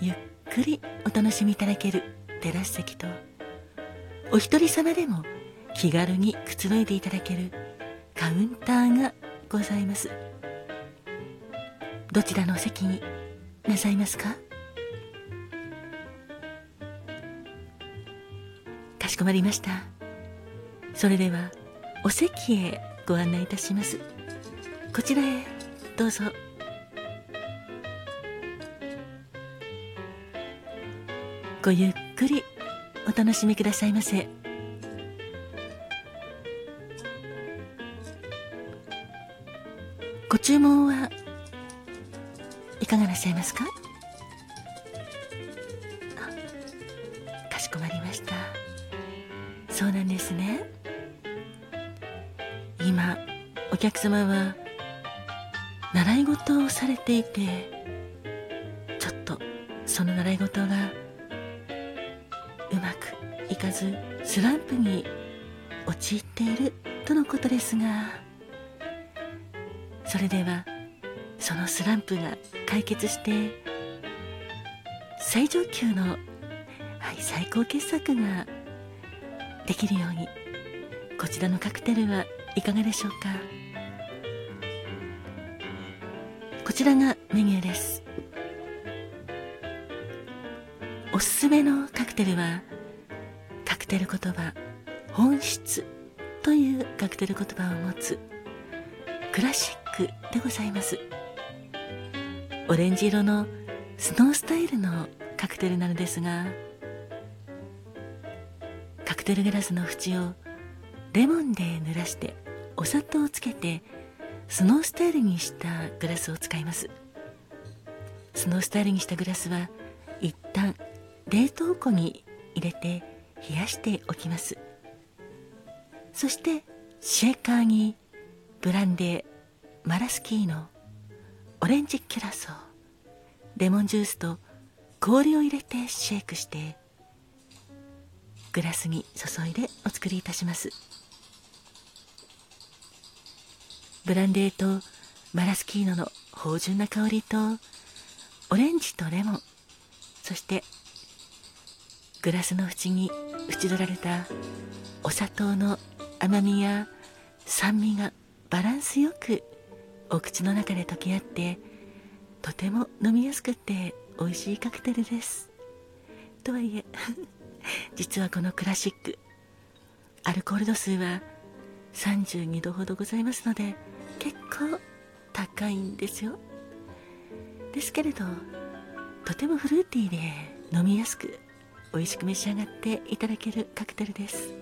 ゆっくりお楽しみいただけるテラス席とお一人様でも気軽にくつろいでいただけるカウンターがございます。どちらのお席になさいますか？かしこまりました。それではお席へご案内いたします。こちらへどうぞ。ごゆっくりお楽しみくださいませ。ご注文はいかがなさいますか？かしこまりました。そうなんですね。今お客様は習い事をされていてちょっとその習い事がかずスランプに陥っているとのことですがそれではそのスランプが解決して最上級の、はい、最高傑作ができるようにこちらのカクテルはいかがでしょうか？こちらがメニューです。おすすめのカクテルはテル言葉本質というカクテル言葉を持つクラシックでございます。オレンジ色のスノースタイルのカクテルなのですがカクテルグラスの縁をレモンで濡らしてお砂糖をつけてスノースタイルにしたグラスを使います。スノースタイルにしたグラスは一旦冷凍庫に入れて冷やしておきます。そしてシェーカーにブランデーマラスキーノオレンジキュラソーレモンジュースと氷を入れてシェイクしてグラスに注いでお作りいたします。ブランデーとマラスキーノの芳醇な香りとオレンジとレモンそしてグラスの縁に縁取られたお砂糖の甘みや酸味がバランスよくお口の中で溶け合ってとても飲みやすくて美味しいカクテルです。とはいえ 実はこのクラシックアルコール度数は32度ほどございますので結構高いんですよ。ですけれどとてもフルーティーで飲みやすく美味しく召し上がっていただけるカクテルです。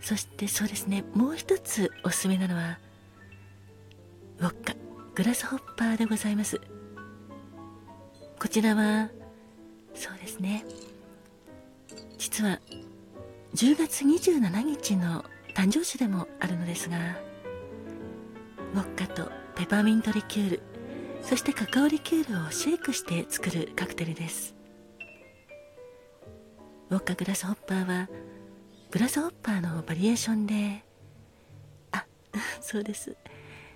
そしてそうですね。もう一つおすすめなのはウォッカグラスホッパーでございます。こちらはそうですね。実は10月27日の誕生日でもあるのですがウォッカとペパーミントリキュールそしてカカオリキュールをシェイクして作るカクテルです。ウォッカグラスホッパーはグラスホッパーのバリエーションであそうです。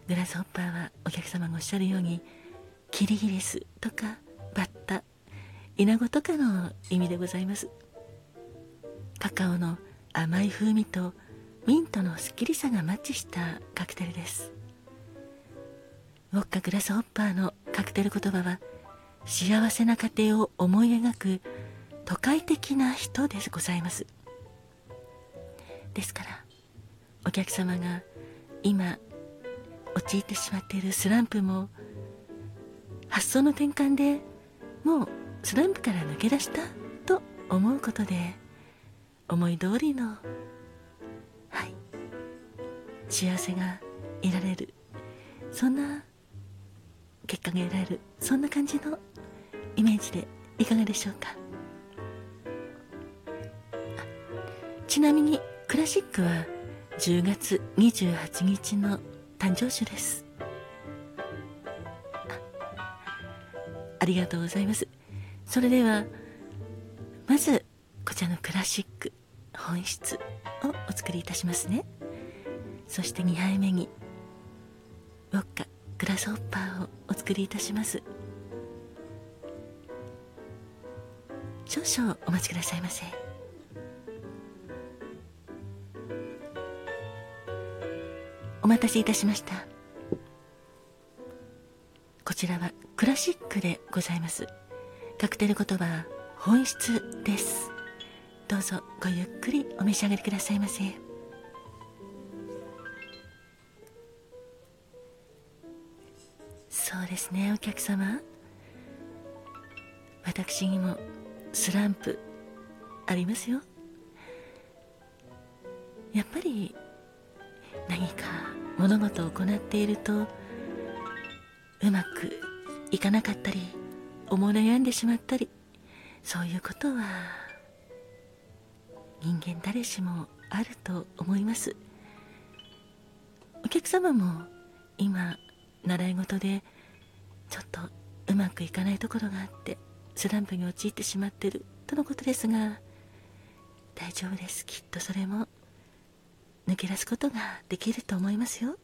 グラスホッパーはお客様がおっしゃるようにキリギリスとかバッタイナゴとかの意味でございます。カカオの甘い風味とミントのすっきりさがマッチしたカクテルです。ウォッカグラスホッパーのカクテル言葉は幸せな家庭を思い描く都会的な人でございます。ですからお客様が今陥ってしまっているスランプも発想の転換でもうスランプから抜け出したと思うことで思い通りのはい幸せが得られる。そんな結果が得られるそんな感じのイメージでいかがでしょうか？ちなみにクラシックは10月28日の誕生日です。ありがとうございます。それではまずこちらのクラシック本質をお作りいたしますね。そして2杯目にウォッカ。グラスホッパーをお作りいたします。少々お待ちくださいませ。お待たせいたしました。こちらはクラシックでございます。カクテル言葉本質です。どうぞごゆっくりお召し上がりくださいませ。そうですねお客様。私にもスランプありますよ。やっぱり何か物事を行っているとうまくいかなかったり思い悩んでしまったりそういうことは人間誰しもあると思います。お客様も今習い事でちょっとうまくいかないところがあってスランプに陥ってしまってるとのことですが大丈夫です。きっとそれも抜け出すことができると思いますよ。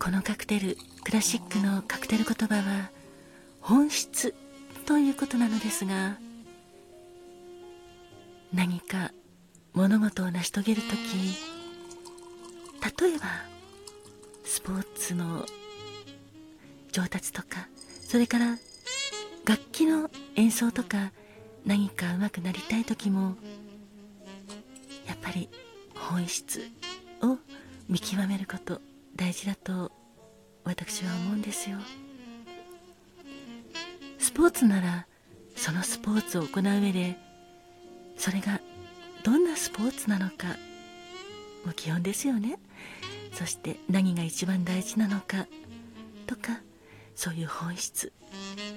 このカクテルクラシックのカクテル言葉は本質ということなのですが何か物事を成し遂げる時例えばスポーツの上達とかそれから楽器の演奏とか何か上手くなりたい時もやっぱり本質を見極めること大事だと私は思うんですよ。スポーツならそのスポーツを行う上でそれがどんなスポーツなのかも基本ですよね。そして何が一番大事なのかとかそういう本質。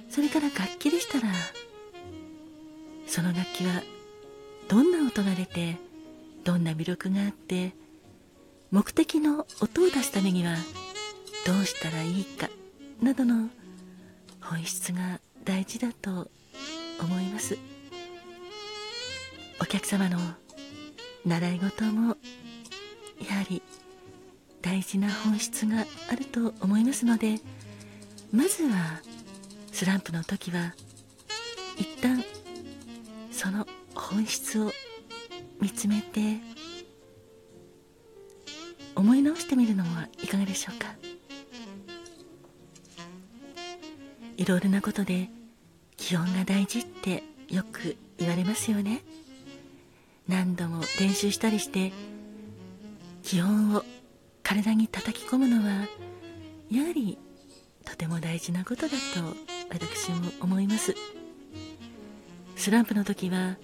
それから楽器でしたらその楽器はどんな音が出てどんな魅力があって目的の音を出すためにはどうしたらいいかなどの本質が大事だと思います。お客様の習い事もやはり大事な本質があると思いますのでまずはスランプの時は一旦その本質を見つめて思い直してみるのはいかがでしょうか。いろいろなことで気温が大事ってよく言われますよね。何度も練習したりして気温を体に叩き込むのはやはりとても大事なことだと私も思います。スランプの時は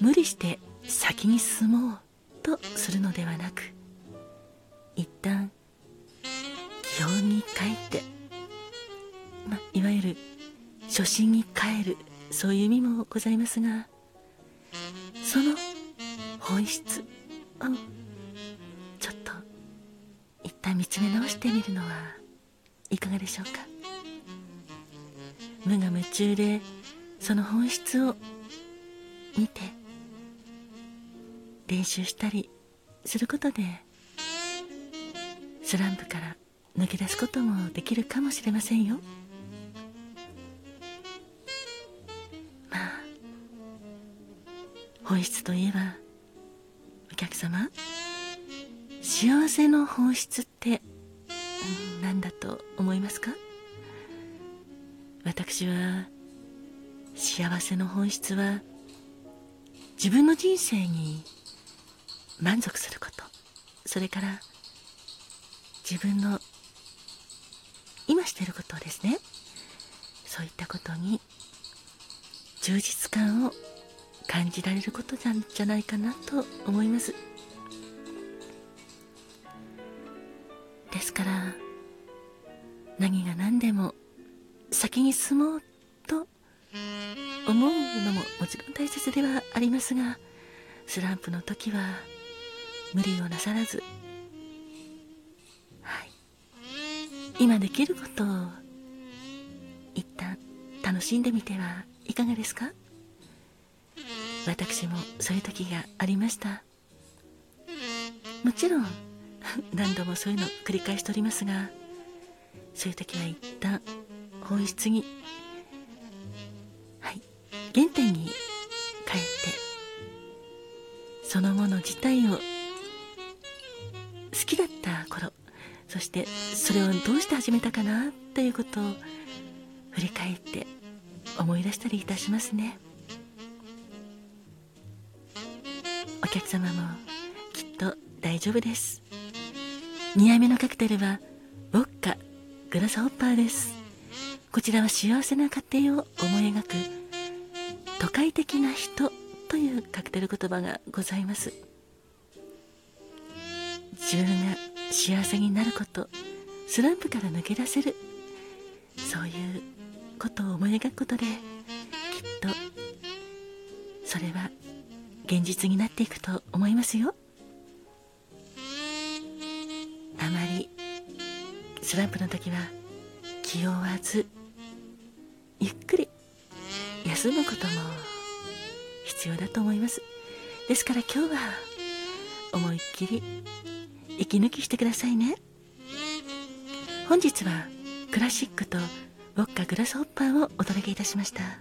無理して先に進もうとするのではなく一旦気温に帰ってまいわゆる初心に帰るそういう意味もございますがその本質を一旦見つめ直してみるのはいかがでしょうか？無我夢中でその本質を見て練習したりすることでスランプから抜け出すこともできるかもしれませんよ。まあ本質といえばお客様幸せの本質って何だと思いますか？私は幸せの本質は自分の人生に満足すること。それから自分の今してることですね。そういったことに充実感を感じられることなんじゃないかなと思います。ですから何が何でも先に進もうと思うのももちろん大切ではありますがスランプの時は無理をなさらずはい。今できることを一旦楽しんでみてはいかがですか？私もそういう時がありました。もちろん 何度もそういうの繰り返しておりますがそういう時は一旦本質にはい原点に帰ってそのもの自体を好きだった頃そしてそれをどうして始めたかなということを振り返って思い出したりいたしますね。お客様もきっと大丈夫です。2杯目のカクテルはウォッカグラスホッパーです。こちらは幸せな家庭を思い描く都会的な人というカクテル言葉がございます。自分が幸せになることスランプから抜け出せるそういうことを思い描くことできっとそれは現実になっていくと思いますよ。スランプの時は気負わずゆっくり休むことも必要だと思います。ですから今日は思いっきり息抜きしてくださいね。本日はクラシックとウォッカグラスホッパーをお届けいたしました。